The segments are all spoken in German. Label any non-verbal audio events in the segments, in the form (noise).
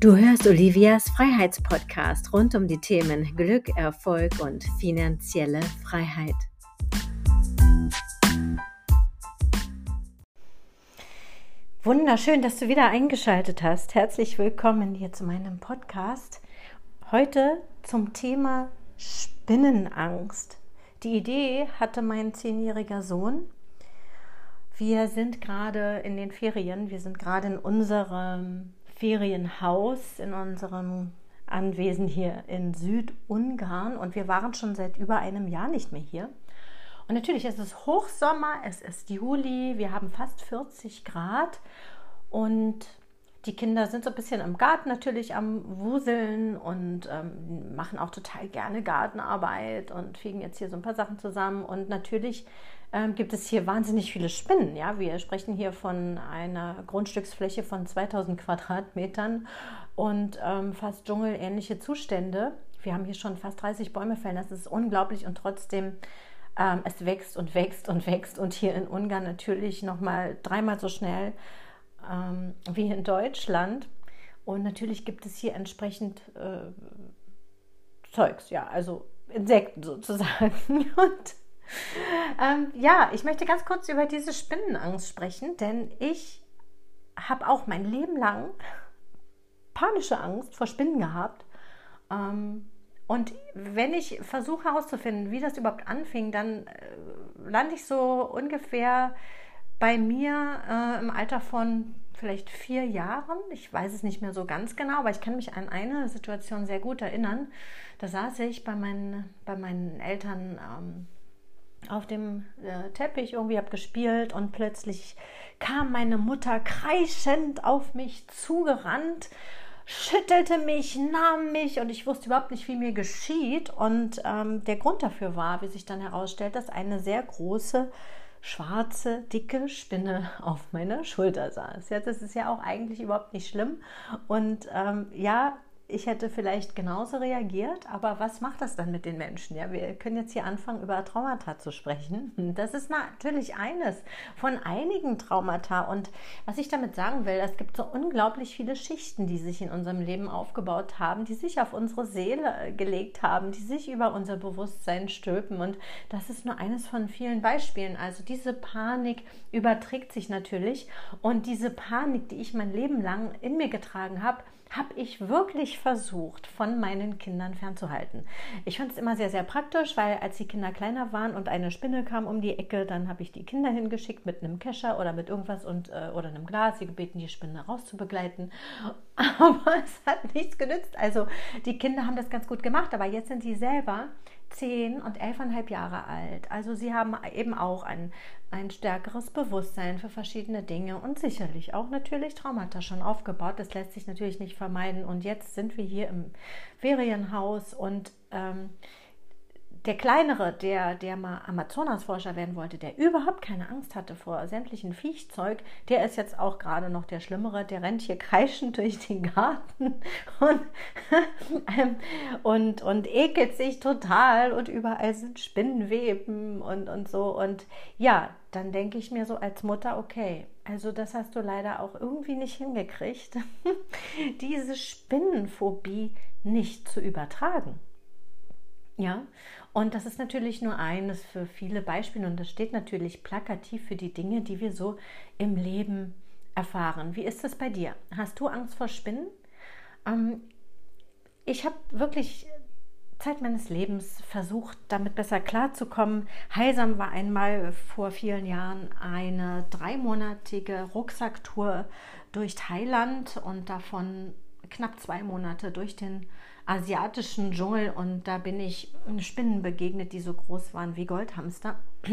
Du hörst Olivias Freiheitspodcast rund um die Themen Glück, Erfolg und finanzielle Freiheit. Wunderschön, dass du wieder eingeschaltet hast. Herzlich willkommen hier zu meinem Podcast. Heute zum Thema Spinnenangst. Die Idee hatte mein zehnjähriger Sohn. Wir sind gerade in den Ferien, wir sind gerade in unserem Ferienhaus in unserem Anwesen hier in Südungarn und wir waren schon seit über einem Jahr nicht mehr hier. Und natürlich ist es Hochsommer, es ist Juli, wir haben fast 40 Grad und die Kinder sind so ein bisschen im Garten natürlich am Wuseln und ähm, machen auch total gerne Gartenarbeit und fegen jetzt hier so ein paar Sachen zusammen. Und natürlich ähm, gibt es hier wahnsinnig viele Spinnen. Ja, wir sprechen hier von einer Grundstücksfläche von 2000 Quadratmetern und ähm, fast dschungelähnliche Zustände. Wir haben hier schon fast 30 Bäume fällen. Das ist unglaublich und trotzdem ähm, es wächst und wächst und wächst und hier in Ungarn natürlich noch mal dreimal so schnell ähm, wie in Deutschland. Und natürlich gibt es hier entsprechend äh, Zeugs, ja, also Insekten sozusagen. (laughs) Und (laughs) ähm, ja, ich möchte ganz kurz über diese Spinnenangst sprechen, denn ich habe auch mein Leben lang panische Angst vor Spinnen gehabt. Ähm, und wenn ich versuche herauszufinden, wie das überhaupt anfing, dann äh, lande ich so ungefähr bei mir äh, im Alter von vielleicht vier Jahren. Ich weiß es nicht mehr so ganz genau, aber ich kann mich an eine Situation sehr gut erinnern. Da saß ich bei meinen, bei meinen Eltern ähm, auf dem äh, Teppich, irgendwie habe gespielt und plötzlich kam meine Mutter kreischend auf mich zugerannt, schüttelte mich, nahm mich und ich wusste überhaupt nicht, wie mir geschieht. Und ähm, der Grund dafür war, wie sich dann herausstellt, dass eine sehr große schwarze, dicke Spinne (laughs) auf meiner Schulter saß. Ja, das ist ja auch eigentlich überhaupt nicht schlimm. Und ähm, ja, ich hätte vielleicht genauso reagiert, aber was macht das dann mit den Menschen? Ja, wir können jetzt hier anfangen, über Traumata zu sprechen. Das ist natürlich eines von einigen Traumata. Und was ich damit sagen will, es gibt so unglaublich viele Schichten, die sich in unserem Leben aufgebaut haben, die sich auf unsere Seele äh, gelegt haben, die sich über unser Bewusstsein stülpen. Und das ist nur eines von vielen Beispielen. Also diese Panik überträgt sich natürlich. Und diese Panik, die ich mein Leben lang in mir getragen habe, habe ich wirklich versucht, von meinen Kindern fernzuhalten. Ich fand es immer sehr, sehr praktisch, weil als die Kinder kleiner waren und eine Spinne kam um die Ecke, dann habe ich die Kinder hingeschickt mit einem Kescher oder mit irgendwas und, äh, oder einem Glas, sie gebeten, die Spinne rauszubegleiten. (laughs) Aber es hat nichts genützt. Also die Kinder haben das ganz gut gemacht, aber jetzt sind sie selber zehn und elfeinhalb Jahre alt. Also sie haben eben auch ein, ein stärkeres Bewusstsein für verschiedene Dinge und sicherlich auch natürlich Traumata schon aufgebaut. Das lässt sich natürlich nicht vermeiden. Und jetzt sind wir hier im Ferienhaus und ähm, der kleinere, der, der mal Amazonasforscher werden wollte, der überhaupt keine Angst hatte vor sämtlichen Viechzeug, der ist jetzt auch gerade noch der Schlimmere, der rennt hier (laughs) kreischend durch den Garten und, (laughs) ähm, und, und ekelt sich total und überall sind Spinnenweben und, und so. Und ja, dann denke ich mir so als Mutter, okay, also das hast du leider auch irgendwie nicht hingekriegt, (laughs) diese Spinnenphobie nicht zu übertragen. Ja, und das ist natürlich nur eines für viele Beispiele und das steht natürlich plakativ für die Dinge, die wir so im Leben erfahren. Wie ist es bei dir? Hast du Angst vor Spinnen? Ähm, ich habe wirklich Zeit meines Lebens versucht, damit besser klarzukommen. Heilsam war einmal vor vielen Jahren eine dreimonatige Rucksacktour durch Thailand und davon knapp zwei Monate durch den asiatischen Dschungel und da bin ich Spinnen begegnet, die so groß waren wie Goldhamster. (clears throat)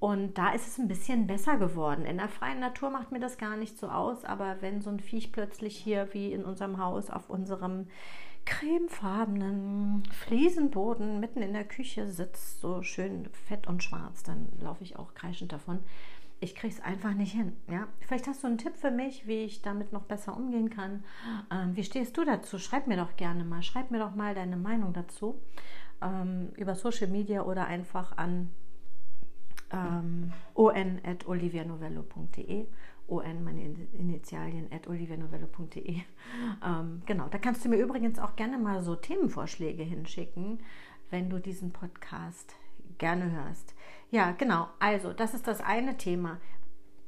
Und da ist es ein bisschen besser geworden. In der freien Natur macht mir das gar nicht so aus, aber wenn so ein Viech plötzlich hier wie in unserem Haus auf unserem cremefarbenen Fliesenboden mitten in der Küche sitzt, so schön fett und schwarz, dann laufe ich auch kreischend davon ich kriege es einfach nicht hin. Ja? Vielleicht hast du einen Tipp für mich, wie ich damit noch besser umgehen kann. Ähm, wie stehst du dazu? Schreib mir doch gerne mal. Schreib mir doch mal deine Meinung dazu ähm, über Social Media oder einfach an ähm, on.olivianovello.de on, meine Initialien, at olivianovello.de. Ähm, genau, da kannst du mir übrigens auch gerne mal so Themenvorschläge hinschicken, wenn du diesen Podcast gerne hörst. Ja, genau, also das ist das eine Thema.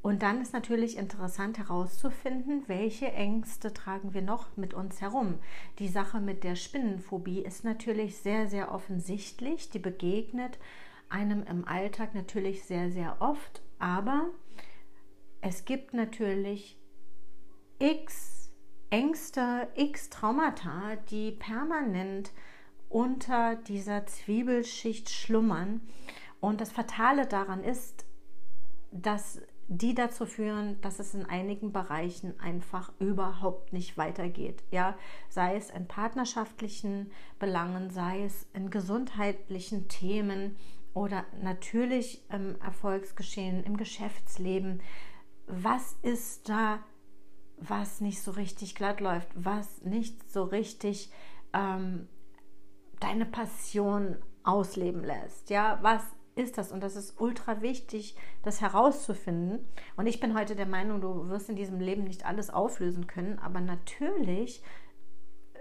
Und dann ist natürlich interessant herauszufinden, welche Ängste tragen wir noch mit uns herum. Die Sache mit der Spinnenphobie ist natürlich sehr, sehr offensichtlich. Die begegnet einem im Alltag natürlich sehr, sehr oft. Aber es gibt natürlich x Ängste, x Traumata, die permanent unter dieser Zwiebelschicht schlummern. Und das Fatale daran ist, dass die dazu führen, dass es in einigen Bereichen einfach überhaupt nicht weitergeht. Ja, sei es in partnerschaftlichen Belangen, sei es in gesundheitlichen Themen oder natürlich im Erfolgsgeschehen, im Geschäftsleben. Was ist da, was nicht so richtig glatt läuft, was nicht so richtig ähm, deine Passion ausleben lässt? Ja, was ist das? Und das ist ultra wichtig, das herauszufinden. Und ich bin heute der Meinung, du wirst in diesem Leben nicht alles auflösen können, aber natürlich äh,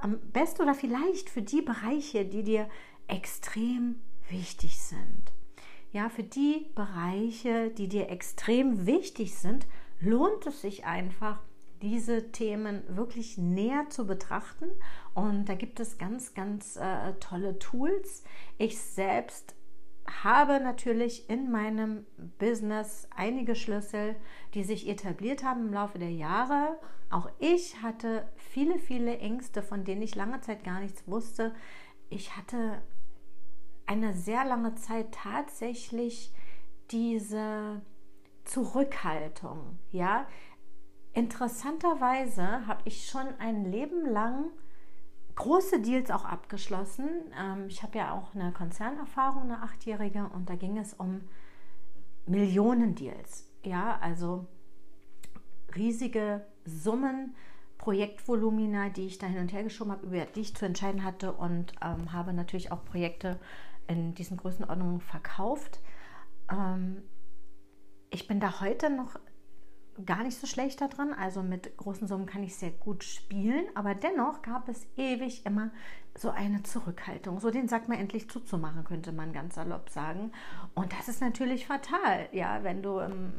am besten oder vielleicht für die Bereiche, die dir extrem wichtig sind. Ja, für die Bereiche, die dir extrem wichtig sind, lohnt es sich einfach, diese Themen wirklich näher zu betrachten. Und da gibt es ganz, ganz äh, tolle Tools. Ich selbst habe natürlich in meinem Business einige Schlüssel, die sich etabliert haben im Laufe der Jahre. Auch ich hatte viele, viele Ängste, von denen ich lange Zeit gar nichts wusste. Ich hatte eine sehr lange Zeit tatsächlich diese Zurückhaltung. Ja, interessanterweise habe ich schon ein Leben lang große Deals auch abgeschlossen. Ähm, ich habe ja auch eine Konzernerfahrung, eine achtjährige, und da ging es um Millionen Deals. Ja, also riesige Summen, Projektvolumina, die ich da hin und her geschoben habe, über die ich zu entscheiden hatte und ähm, habe natürlich auch Projekte in diesen Größenordnungen verkauft. Ähm, ich bin da heute noch gar nicht so schlecht da drin. Also mit großen Summen kann ich sehr gut spielen, aber dennoch gab es ewig immer so eine Zurückhaltung, so den Sack mal endlich zuzumachen, könnte man ganz salopp sagen. Und das ist natürlich fatal, ja, wenn du ähm,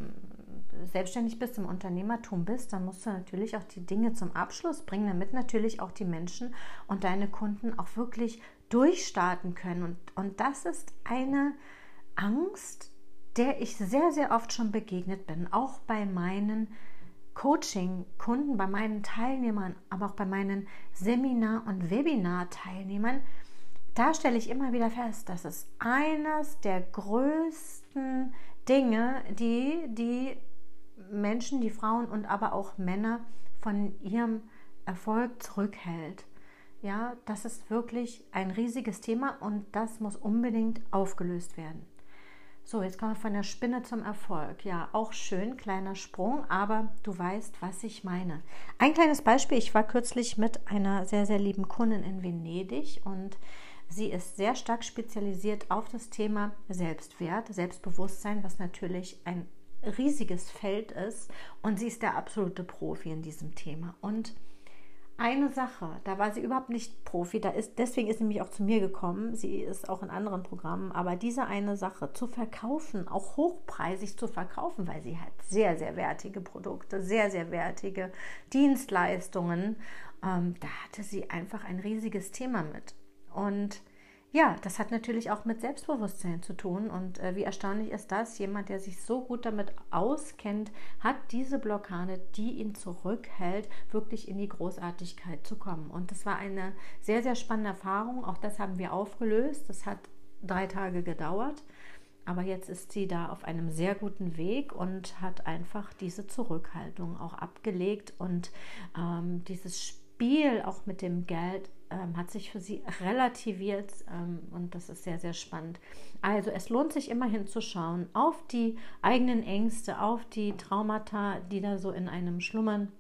selbstständig bist, im Unternehmertum bist, dann musst du natürlich auch die Dinge zum Abschluss bringen, damit natürlich auch die Menschen und deine Kunden auch wirklich durchstarten können. Und, und das ist eine Angst, der ich sehr, sehr oft schon begegnet bin, auch bei meinen Coaching-Kunden, bei meinen Teilnehmern, aber auch bei meinen Seminar- und Webinar-Teilnehmern. Da stelle ich immer wieder fest, dass es eines der größten Dinge, die die Menschen, die Frauen und aber auch Männer von ihrem Erfolg zurückhält. Ja, das ist wirklich ein riesiges Thema und das muss unbedingt aufgelöst werden. So, jetzt kommen wir von der Spinne zum Erfolg. Ja, auch schön, kleiner Sprung, aber du weißt, was ich meine. Ein kleines Beispiel, ich war kürzlich mit einer sehr, sehr lieben Kundin in Venedig und sie ist sehr stark spezialisiert auf das Thema Selbstwert, Selbstbewusstsein, was natürlich ein riesiges Feld ist und sie ist der absolute Profi in diesem Thema. Und eine Sache, da war sie überhaupt nicht Profi, da ist, deswegen ist sie nämlich auch zu mir gekommen. Sie ist auch in anderen Programmen, aber diese eine Sache zu verkaufen, auch hochpreisig zu verkaufen, weil sie hat sehr, sehr wertige Produkte, sehr, sehr wertige Dienstleistungen, ähm, da hatte sie einfach ein riesiges Thema mit. Und ja, das hat natürlich auch mit Selbstbewusstsein zu tun. Und äh, wie erstaunlich ist das? Jemand, der sich so gut damit auskennt, hat diese Blockade, die ihn zurückhält, wirklich in die Großartigkeit zu kommen. Und das war eine sehr, sehr spannende Erfahrung. Auch das haben wir aufgelöst. Das hat drei Tage gedauert. Aber jetzt ist sie da auf einem sehr guten Weg und hat einfach diese Zurückhaltung auch abgelegt und ähm, dieses Spiel auch mit dem Geld ähm, hat sich für sie relativiert ähm, und das ist sehr, sehr spannend. Also es lohnt sich immer hinzuschauen auf die eigenen Ängste, auf die Traumata, die da so in einem schlummern.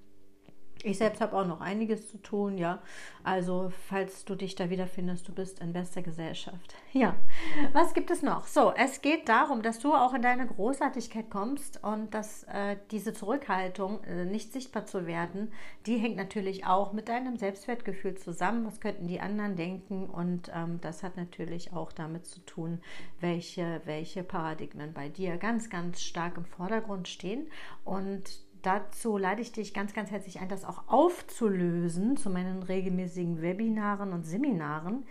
Ich selbst habe auch noch einiges zu tun, ja. Also, falls du dich da wiederfindest, du bist in bester Gesellschaft. (laughs) Ja, was gibt es noch? So, es geht darum, dass du auch in deine Großartigkeit kommst und dass äh, diese Zurückhaltung, äh, nicht sichtbar zu werden, die hängt natürlich auch mit deinem Selbstwertgefühl zusammen. Was könnten die anderen denken? Und ähm, das hat natürlich auch damit zu tun, welche, welche Paradigmen bei dir ganz, ganz stark im Vordergrund stehen. Und dazu lade ich dich ganz, ganz herzlich ein, das auch aufzulösen zu meinen regelmäßigen Webinaren und Seminaren.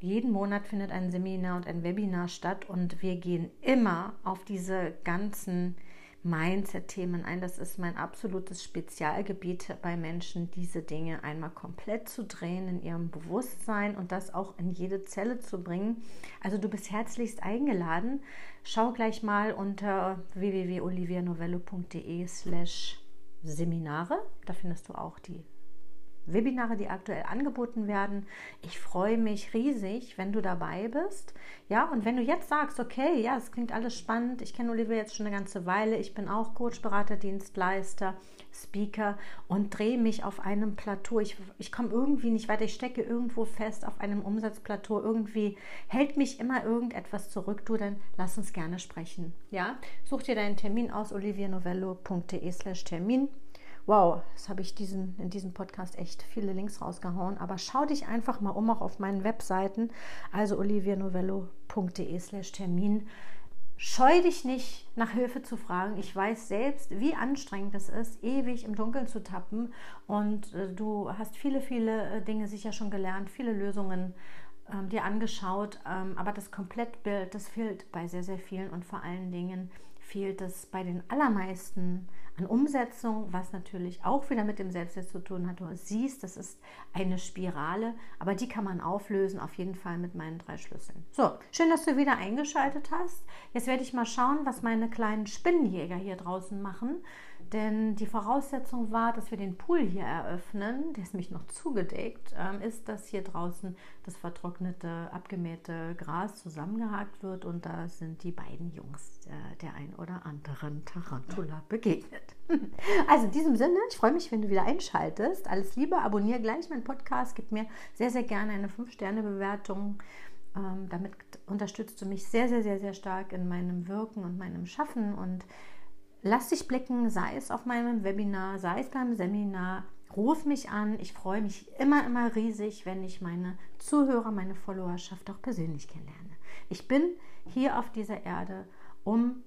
Jeden Monat findet ein Seminar und ein Webinar statt und wir gehen immer auf diese ganzen Mindset-Themen ein. Das ist mein absolutes Spezialgebiet bei Menschen, diese Dinge einmal komplett zu drehen in ihrem Bewusstsein und das auch in jede Zelle zu bringen. Also du bist herzlichst eingeladen. Schau gleich mal unter www.olivianovello.de slash Seminare. Da findest du auch die Webinare, die aktuell angeboten werden. Ich freue mich riesig, wenn du dabei bist. Ja, und wenn du jetzt sagst, okay, ja, es klingt alles spannend, ich kenne Olivia jetzt schon eine ganze Weile, ich bin auch Coach, Berater, Dienstleister, Speaker und drehe mich auf einem Plateau. Ich, ich komme irgendwie nicht weiter, ich stecke irgendwo fest auf einem Umsatzplateau. Irgendwie hält mich immer irgendetwas zurück. Du, dann lass uns gerne sprechen. Ja, such dir deinen Termin aus, olivianovello.de slash Termin. Wow, das habe ich diesen, in diesem Podcast echt viele Links rausgehauen. Aber schau dich einfach mal um, auch auf meinen Webseiten, also olivianovello.de slash Termin. Scheu dich nicht, nach Hilfe zu fragen. Ich weiß selbst, wie anstrengend es ist, ewig im Dunkeln zu tappen. Und äh, du hast viele, viele äh, Dinge sicher schon gelernt, viele Lösungen ähm, dir angeschaut. Ähm, aber das Komplettbild, das fehlt bei sehr, sehr vielen und vor allen Dingen fehlt es bei den allermeisten an Umsetzung, was natürlich auch wieder mit dem Selbstwert zu tun hat. Du siehst, das ist eine Spirale, aber die kann man auflösen, auf jeden Fall mit meinen drei Schlüsseln. So, schön, dass du wieder eingeschaltet hast. Jetzt werde ich mal schauen, was meine kleinen Spinnenjäger hier draußen machen. Denn die Voraussetzung war, dass wir den Pool hier eröffnen, der ist nämlich noch zugedeckt, ähm, ist, dass hier draußen das vertrocknete, abgemähte Gras zusammengehakt wird und da sind die beiden Jungs äh, der ein oder anderen Tarantula begegnet. (laughs) Also in diesem Sinne, ich freue mich, wenn du wieder einschaltest. Alles Liebe, abonniere gleich meinen Podcast, gib mir sehr, sehr gerne eine 5-Sterne-Bewertung. Ähm, damit unterstützt du mich sehr, sehr, sehr, sehr stark in meinem Wirken und meinem Schaffen und lass dich blicken, sei es auf meinem Webinar, sei es beim Seminar. Ruf mich an. Ich freue mich immer, immer riesig, wenn ich meine Zuhörer, meine Followerschaft auch persönlich kennenlerne. Ich bin hier auf dieser Erde, um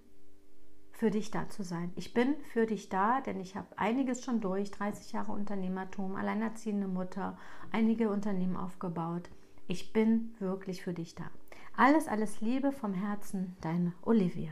für dich da zu sein. Ich bin für dich da, denn ich habe einiges schon durch, 30 Jahre Unternehmertum, alleinerziehende Mutter, einige Unternehmen aufgebaut. Ich bin wirklich für dich da. Alles, alles Liebe vom Herzen, deine Olivia.